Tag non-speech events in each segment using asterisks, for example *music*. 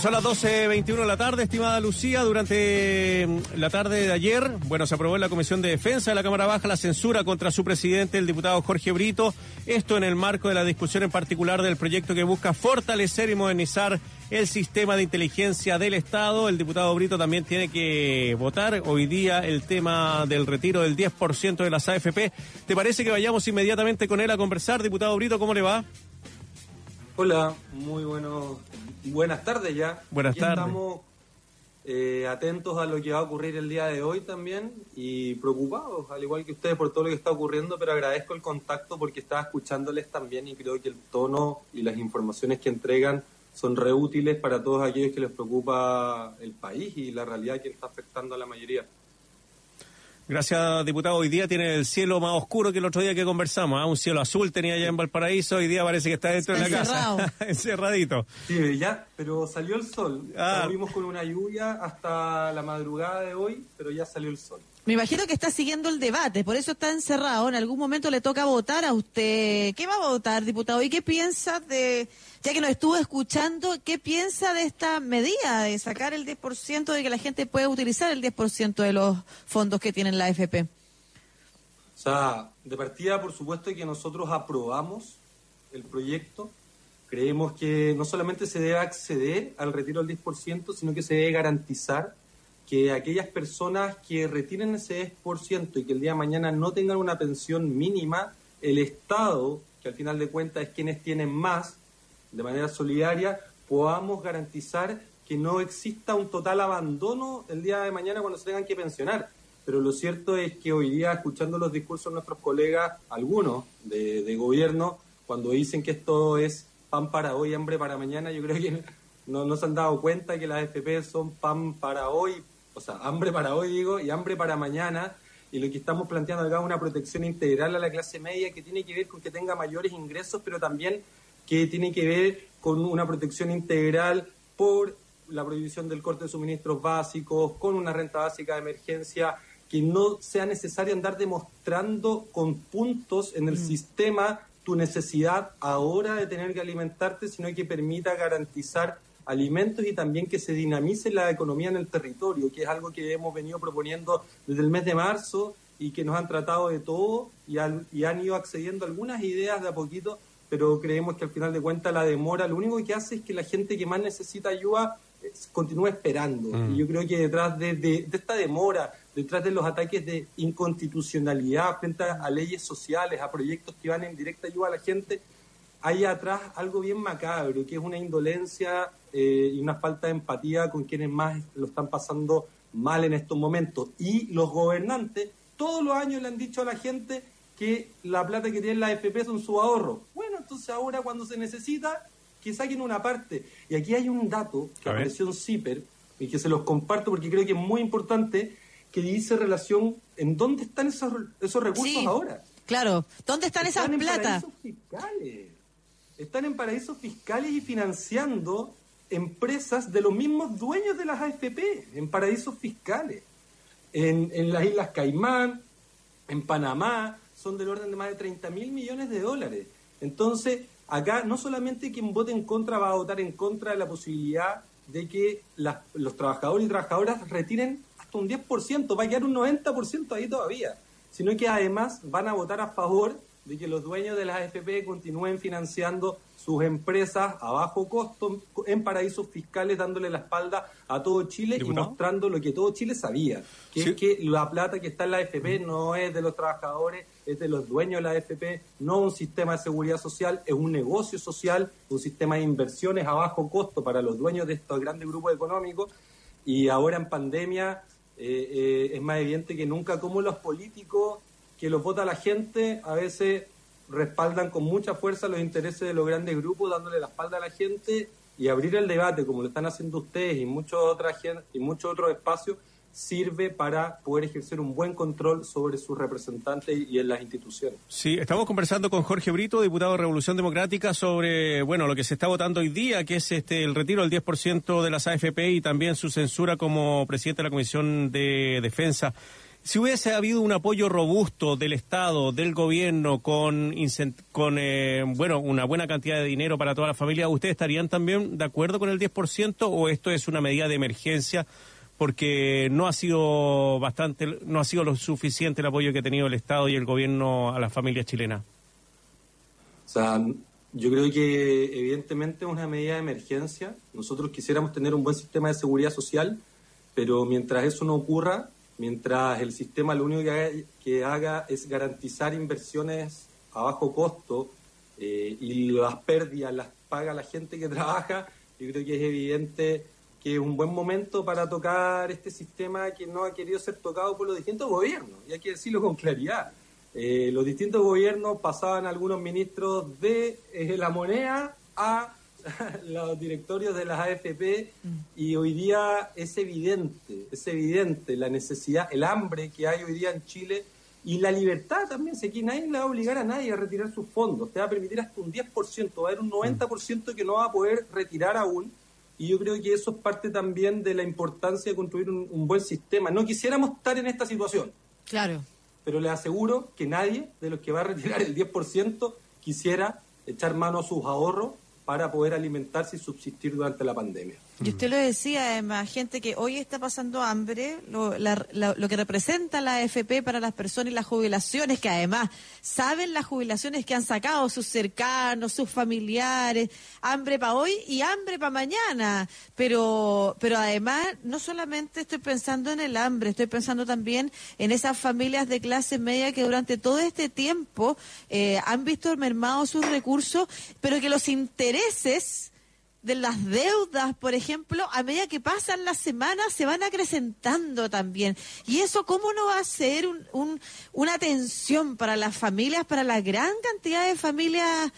Son las 12.21 de la tarde, estimada Lucía. Durante mm, la tarde de ayer, bueno, se aprobó en la Comisión de Defensa de la Cámara Baja la censura contra su presidente, el diputado Jorge Brito. Esto en el marco de la discusión en particular del proyecto que busca fortalecer y modernizar el sistema de inteligencia del Estado. El diputado Brito también tiene que votar hoy día el tema del retiro del 10% de las AFP. ¿Te parece que vayamos inmediatamente con él a conversar? Diputado Brito, ¿cómo le va? Hola, muy buenos, buenas tardes ya. Buenas tardes. Estamos eh, atentos a lo que va a ocurrir el día de hoy también y preocupados, al igual que ustedes, por todo lo que está ocurriendo, pero agradezco el contacto porque estaba escuchándoles también y creo que el tono y las informaciones que entregan son reútiles para todos aquellos que les preocupa el país y la realidad que está afectando a la mayoría. Gracias, diputado. Hoy día tiene el cielo más oscuro que el otro día que conversamos. ¿ah? Un cielo azul tenía ya en Valparaíso. Hoy día parece que está dentro de la casa. *laughs* Encerradito. Sí, ya, pero salió el sol. Ah. Estuvimos con una lluvia hasta la madrugada de hoy, pero ya salió el sol. Me imagino que está siguiendo el debate, por eso está encerrado. En algún momento le toca votar a usted. ¿Qué va a votar, diputado? ¿Y qué piensa de, ya que nos estuvo escuchando, qué piensa de esta medida de sacar el 10%, de que la gente pueda utilizar el 10% de los fondos que tiene la AFP? O sea, de partida, por supuesto, que nosotros aprobamos el proyecto. Creemos que no solamente se debe acceder al retiro del 10%, sino que se debe garantizar que aquellas personas que retiren ese 10% y que el día de mañana no tengan una pensión mínima, el Estado, que al final de cuentas es quienes tienen más, de manera solidaria, podamos garantizar que no exista un total abandono el día de mañana cuando se tengan que pensionar. Pero lo cierto es que hoy día, escuchando los discursos de nuestros colegas, algunos de, gobierno, cuando dicen que esto es pan para hoy, hambre para mañana, yo creo que no, no se han dado cuenta que las FP son pan para hoy, o sea, hambre para hoy, digo, y hambre para mañana. Y lo que estamos planteando acá es una protección integral a la clase media que tiene que ver con que tenga mayores ingresos, pero también que tiene que ver con una protección integral por la prohibición del corte de suministros básicos, con una renta básica de emergencia, que no sea necesario andar demostrando con puntos en el mm. sistema tu necesidad ahora de tener que alimentarte, sino que permita garantizar alimentos y también que se dinamice la economía en el territorio, que es algo que hemos venido proponiendo desde el mes de marzo y que nos han tratado de todo y han, y han ido accediendo a algunas ideas de a poquito, pero creemos que al final de cuentas la demora lo único que hace es que la gente que más necesita ayuda eh, continúe esperando. Mm. Y yo creo que detrás de, de, esta demora, detrás de los ataques de inconstitucionalidad frente a leyes sociales, a proyectos que van en directa ayuda a la gente, hay atrás algo bien macabro, que es una indolencia eh, y una falta de empatía con quienes más lo están pasando mal en estos momentos. Y los gobernantes todos los años le han dicho a la gente que la plata que tiene la FP son su ahorro. Bueno, entonces ahora cuando se necesita, que saquen una parte. Y aquí hay un dato que apareció en CIPER y que se los comparto porque creo que es muy importante, que dice relación en dónde están esos, esos recursos ahora. Claro, ¿dónde están, esas plata? fiscales están en paraísos fiscales y financiando empresas de los mismos dueños de las AFP, en paraísos fiscales. En, las Islas Caimán, en Panamá, son del orden de más de 30 mil millones de dólares. Entonces, acá no solamente quien vote en contra va a votar en contra de la posibilidad de que los trabajadores y trabajadoras retiren hasta un 10%, va a quedar un 90% ahí todavía, sino que además van a votar a favor de que los dueños de las AFP continúen financiando sus empresas a bajo costo en paraísos fiscales, dándole la espalda a todo Chile y mostrando lo que todo Chile sabía, que es que la plata que está en la AFP no es de los trabajadores, es de los dueños de la AFP, no un sistema de seguridad social, es un negocio social, un sistema de inversiones a bajo costo para los dueños de estos grandes grupos económicos. Y ahora en pandemia eh, eh, es más evidente que nunca como los políticos que los vota la gente a veces respaldan con mucha fuerza los intereses de los grandes grupos, dándole la espalda a la gente y abrir el debate, como lo están haciendo ustedes y muchos otros y muchos otros espacios, sirve para poder ejercer un buen control sobre sus representantes y en las instituciones. Sí, estamos conversando con Jorge Brito, diputado de Revolución Democrática, sobre bueno lo que se está votando hoy día, que es este el retiro del 10% de las AFP y también su censura como presidente de la Comisión de Defensa. Si hubiese habido un apoyo robusto del Estado, del gobierno, con, con eh, bueno, una buena cantidad de dinero para toda la familia, ¿ustedes estarían también de acuerdo con el 10% o esto es una medida de emergencia porque no ha sido bastante, no ha sido lo suficiente el apoyo que ha tenido el Estado y el gobierno a las familias chilenas? O sea, yo creo que evidentemente es una medida de emergencia. Nosotros quisiéramos tener un buen sistema de seguridad social, pero mientras eso no ocurra, mientras el sistema lo único que haga, es garantizar inversiones a bajo costo eh, y las pérdidas las paga la gente que *laughs* trabaja, yo creo que es evidente que es un buen momento para tocar este sistema que no ha querido ser tocado por los distintos gobiernos, y hay que decirlo con claridad. Eh, los distintos gobiernos pasaban algunos ministros de eh, la moneda a *laughs* los directorios de las AFP y hoy día es evidente, es evidente la necesidad, el hambre que hay hoy día en Chile y la libertad también. Si aquí nadie le va a obligar a nadie a retirar sus fondos, te va a permitir hasta un 10%, va a haber un 90% que no va a poder retirar aún. Y yo creo que eso es parte también de la importancia de construir un, un buen sistema. No quisiéramos estar en esta situación. Claro. Pero les aseguro que nadie de los que va a retirar el 10% quisiera echar mano a sus ahorros para poder alimentarse y subsistir durante la pandemia. Y usted lo decía, además, gente que hoy está pasando hambre, lo, que representa la AFP para las personas y las jubilaciones, que además saben las jubilaciones que han sacado sus cercanos, sus familiares, hambre para hoy y hambre para mañana. Pero, pero además, no solamente estoy pensando en el hambre, estoy pensando también en esas familias de clase media que durante todo este tiempo eh, han visto mermados sus recursos, pero que los intereses de las deudas, por ejemplo, a medida que pasan las semanas se van acrecentando también. Y eso, ¿cómo no va a ser un, una tensión para las familias, para la gran cantidad de familias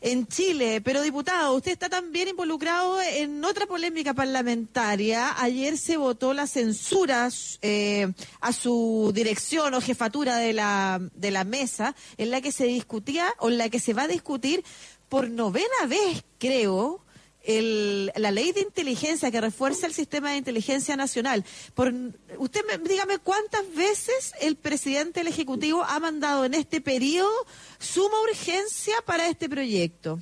en Chile? Pero, diputado, usted está también involucrado en otra polémica parlamentaria. Ayer se votó la censura eh, a su dirección o jefatura de la, de la mesa, en la que se discutía o en la que se va a discutir por novena vez, creo, el, la ley de inteligencia que refuerza el sistema de inteligencia nacional. Por, usted dígame cuántas veces el presidente del Ejecutivo ha mandado en este periodo suma urgencia para este proyecto.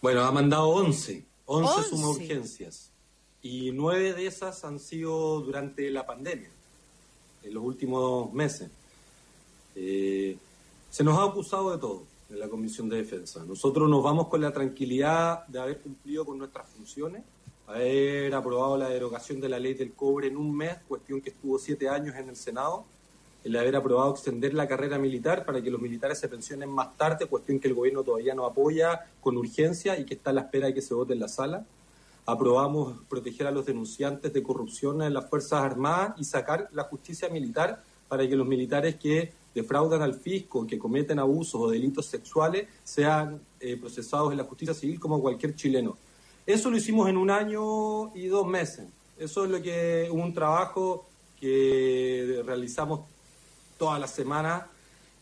Bueno, ha mandado 11, 11, suma urgencias. Y nueve de esas han sido durante la pandemia, en los últimos meses. Eh, se nos ha acusado de todo en la Comisión de Defensa. Nosotros nos vamos con la tranquilidad de haber cumplido con nuestras funciones, haber aprobado la derogación de la ley del cobre en un mes, cuestión que estuvo siete años en el Senado, el haber aprobado extender la carrera militar para que los militares se pensionen más tarde, cuestión que el gobierno todavía no apoya con urgencia y que está a la espera de que se vote en la sala. Aprobamos proteger a los denunciantes de corrupción en las Fuerzas Armadas y sacar la justicia militar para que los militares que defraudan al fisco, que cometen abusos o delitos sexuales, sean eh, procesados en la justicia civil como cualquier chileno. Eso lo hicimos en un año y dos meses. Eso es lo que un trabajo que realizamos todas las semanas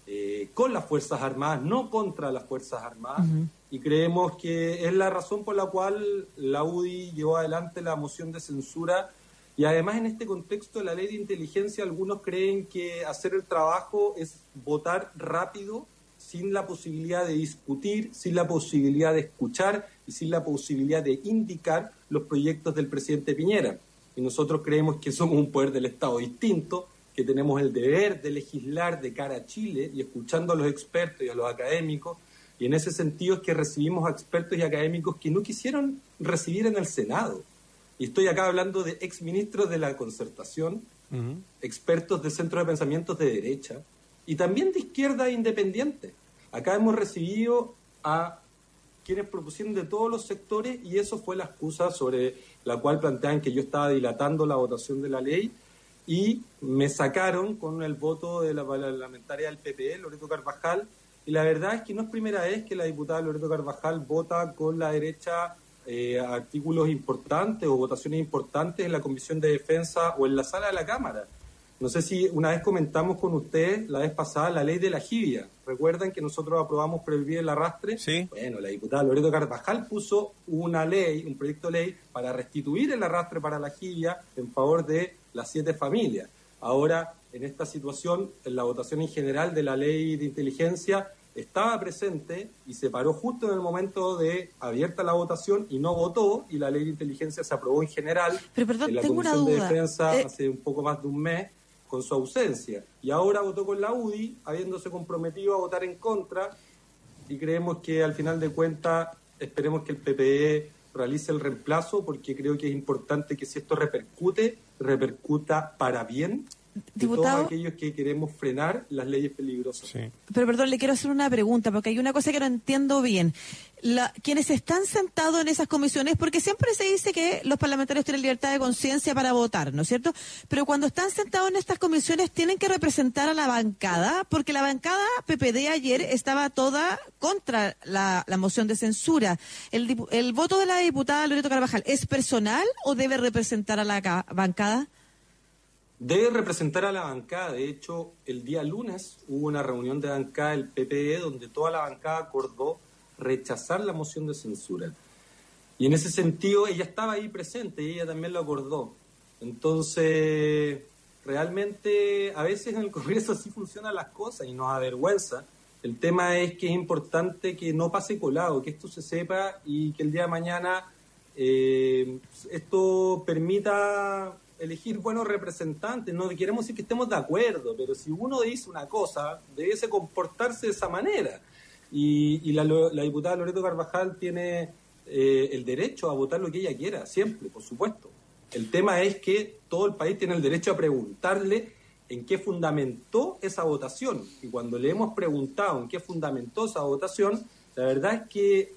eh, con las Fuerzas Armadas, no contra las Fuerzas Armadas, y creemos que es la razón por la cual la UDI llevó adelante la moción de censura y además en este contexto de la ley de inteligencia, algunos creen que hacer el trabajo es votar rápido, sin la posibilidad de discutir, sin la posibilidad de escuchar y sin la posibilidad de indicar los proyectos del presidente Piñera. Y nosotros creemos que somos un poder del Estado distinto, que tenemos el deber de legislar de cara a Chile y escuchando a los expertos y a los académicos. Y en ese sentido es que recibimos a expertos y académicos que no quisieron recibir en el Senado y estoy acá hablando de exministros de la concertación, expertos de centros de pensamientos de derecha y también de izquierda independiente. Acá hemos recibido a quienes propusieron de todos los sectores y eso fue la excusa sobre la cual plantean que yo estaba dilatando la votación de la ley y me sacaron con el voto de la parlamentaria del PPE, Loreto Carvajal, y la verdad es que no es primera vez que la diputada Loreto Carvajal vota con la derecha eh, artículos importantes o votaciones importantes en la Comisión de Defensa o en la sala de la Cámara. No sé si una vez comentamos con usted la vez pasada la ley de la jibia. ¿Recuerdan que nosotros aprobamos prohibir el arrastre? Sí. Bueno, la diputada Loreto Carvajal puso una ley, un proyecto de ley para restituir el arrastre para la jibia en favor de las siete familias. Ahora, en esta situación, en la votación en general de la ley de inteligencia, estaba presente y se paró justo en el momento de abierta la votación y no votó y la ley de inteligencia se aprobó en general Pero perdón, en la tengo una Comisión de. Defensa Eh, hace un poco más de un mes con su ausencia y ahora votó con la UDI habiéndose comprometido a votar en contra y creemos que al final de cuentas esperemos que el PPE realice el reemplazo porque creo que es importante que si esto repercute, repercuta para bien Diputado. todos aquellos que queremos frenar las leyes peligrosas. Sí. Pero perdón, le quiero hacer una pregunta, porque hay una cosa que no entiendo bien. La- quienes están sentados en esas comisiones, porque siempre se dice que los parlamentarios tienen libertad de conciencia para votar, ¿no es cierto? Pero cuando están sentados en estas comisiones tienen que representar a la bancada, porque la bancada PPD ayer estaba toda contra la, la moción de censura. El, ¿El voto de la diputada Loreto Carvajal es personal o debe representar a la ca- bancada? Debe representar a la bancada. De hecho, el día lunes hubo una reunión de bancada del PPE donde toda la bancada acordó rechazar la moción de censura. Y en ese sentido, ella estaba ahí presente y ella también lo acordó. Entonces, realmente, a veces en el *laughs* Congreso así funcionan las cosas y nos avergüenza. El tema es que es importante que no pase colado, que esto se sepa y que el día de mañana eh, esto permita elegir buenos representantes. No queremos decir que estemos de acuerdo, pero si uno dice una cosa, debiese comportarse de esa manera. Y, y la, la diputada Loreto Carvajal tiene eh, el derecho a votar lo que ella quiera, siempre, por supuesto. El tema es que todo el país tiene el derecho a preguntarle en qué fundamentó esa votación. Y cuando le hemos preguntado en qué fundamentó esa votación, la verdad es que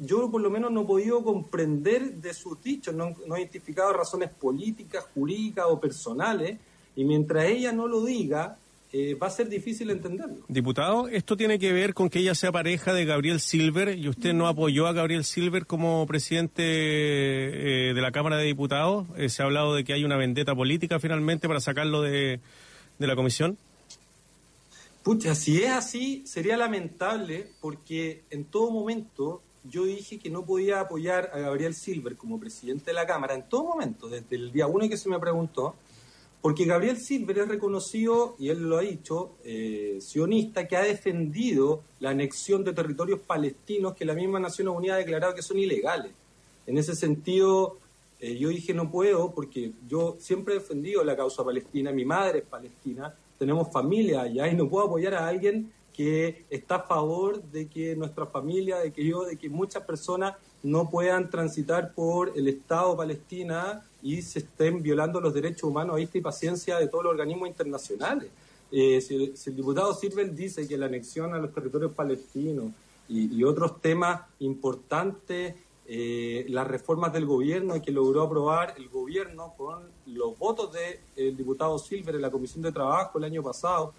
yo por lo menos no he podido comprender de sus dichos, no, no he identificado razones políticas, jurídicas o personales, y mientras ella no lo diga, eh, va a ser difícil entenderlo. Diputado, esto tiene que ver con que ella sea pareja de Gabriel Silver y usted no apoyó a Gabriel Silver como presidente eh, de la Cámara de Diputados. Eh, se ha hablado de que hay una vendetta política finalmente para sacarlo de, de la comisión. Pucha, si es así, sería lamentable porque en todo momento yo dije que no podía apoyar a Gabriel Silver como presidente de la Cámara, en todo momento, desde el día uno que se me preguntó, porque Gabriel Silver es reconocido, y él lo ha dicho, eh, sionista, que ha defendido la anexión de territorios palestinos que la misma Naciones Unidas ha declarado que son ilegales. En ese sentido, eh, yo dije no puedo, porque yo siempre he defendido la causa palestina, mi madre es palestina, tenemos familia allá y no puedo apoyar a alguien que está a favor de que nuestra familia, de que yo, de que muchas personas no puedan transitar por el Estado Palestina y se estén violando los derechos humanos a vista y paciencia de todos los organismos internacionales. Eh, si, el diputado Silver dice que la anexión a los territorios palestinos y, otros temas importantes, eh, las reformas del gobierno que logró aprobar el gobierno con los votos del diputado Silver en la Comisión de Trabajo el año pasado,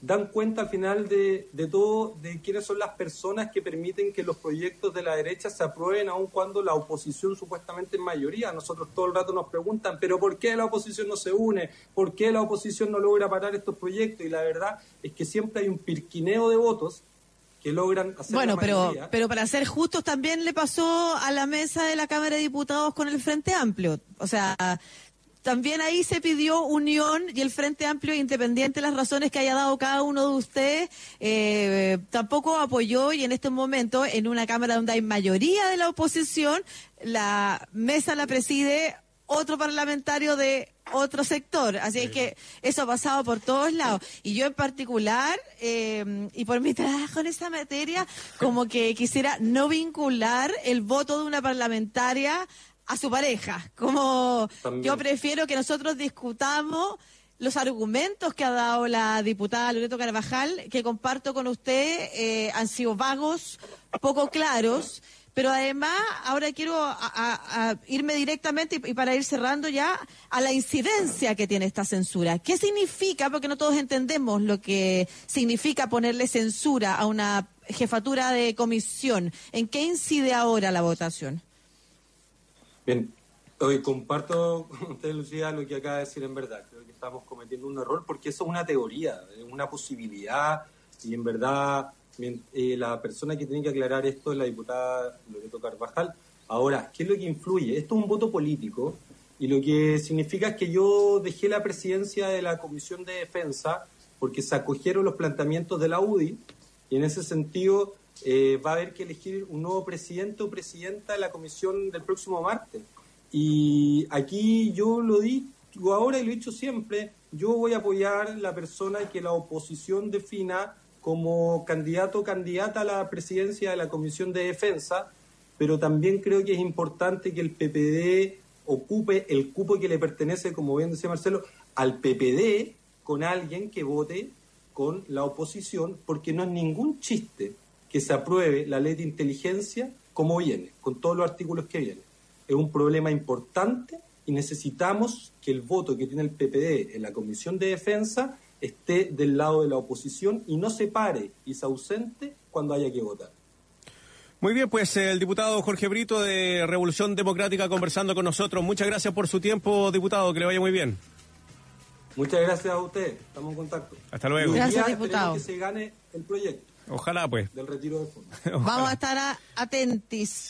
dan cuenta al final de, de todo de quiénes son las personas que permiten que los proyectos de la derecha se aprueben aun cuando la oposición supuestamente es mayoría. Nosotros todo el rato nos preguntan, pero ¿por qué la oposición no se une? ¿Por qué la oposición no logra parar estos proyectos? Y la verdad es que siempre hay un pirquineo de votos que logran hacer Bueno, la pero, pero para ser justos también le pasó a la mesa de la Cámara de Diputados con el Frente Amplio. O sea, también ahí se pidió unión y el Frente Amplio, independiente de las razones que haya dado cada uno de ustedes, eh, tampoco apoyó y en este momento, en una Cámara donde hay mayoría de la oposición, la mesa la preside otro parlamentario de otro sector. Así es que eso ha pasado por todos lados. Y yo en particular, eh, y por mi *laughs* trabajo en esta materia, como que quisiera no vincular el voto de una parlamentaria a su pareja. Como También. yo prefiero que nosotros discutamos los argumentos que ha dado la diputada Loreto Carvajal, que comparto con usted, eh, han sido vagos, poco claros, pero además ahora quiero a- a- a irme directamente y, y para ir cerrando ya a la incidencia que tiene esta censura. ¿Qué significa? Porque no todos entendemos lo que significa ponerle censura a una jefatura de comisión. ¿En qué incide ahora la votación? Bien, hoy comparto con usted, Lucía, lo que acaba de decir en verdad. Creo que estamos cometiendo un error porque eso es una teoría, es una posibilidad y en verdad eh, la persona que tiene que aclarar esto es la diputada Loreto Carvajal. Ahora, ¿qué es lo que influye? Esto es un voto político Y lo que significa es que yo dejé la presidencia de la Comisión de Defensa porque se acogieron los planteamientos de la UDI y en ese sentido eh, va a haber que elegir un nuevo presidente o presidenta de la comisión del próximo martes. Y aquí yo lo digo ahora y lo he dicho siempre, yo voy a apoyar la persona que la oposición defina como candidato o candidata a la presidencia de la Comisión de Defensa, pero también creo que es importante que el PPD ocupe el cupo que le pertenece, como bien decía Marcelo, al PPD con alguien que vote con la oposición, porque no es ningún chiste que se apruebe la ley de inteligencia como viene, con todos los artículos que vienen. Es un problema importante y necesitamos que el voto que tiene el PPD en la Comisión de Defensa esté del lado de la oposición y no se pare y se ausente cuando haya que votar. Muy bien, pues el diputado Jorge Brito de Revolución Democrática conversando con nosotros. Muchas gracias por su tiempo, diputado, que le vaya muy bien. Muchas gracias a usted, estamos en contacto. Hasta luego. Gracias, diputado. que se gane el proyecto Ojalá, pues. del retiro de fondos. *laughs* Vamos a estar a- atentis.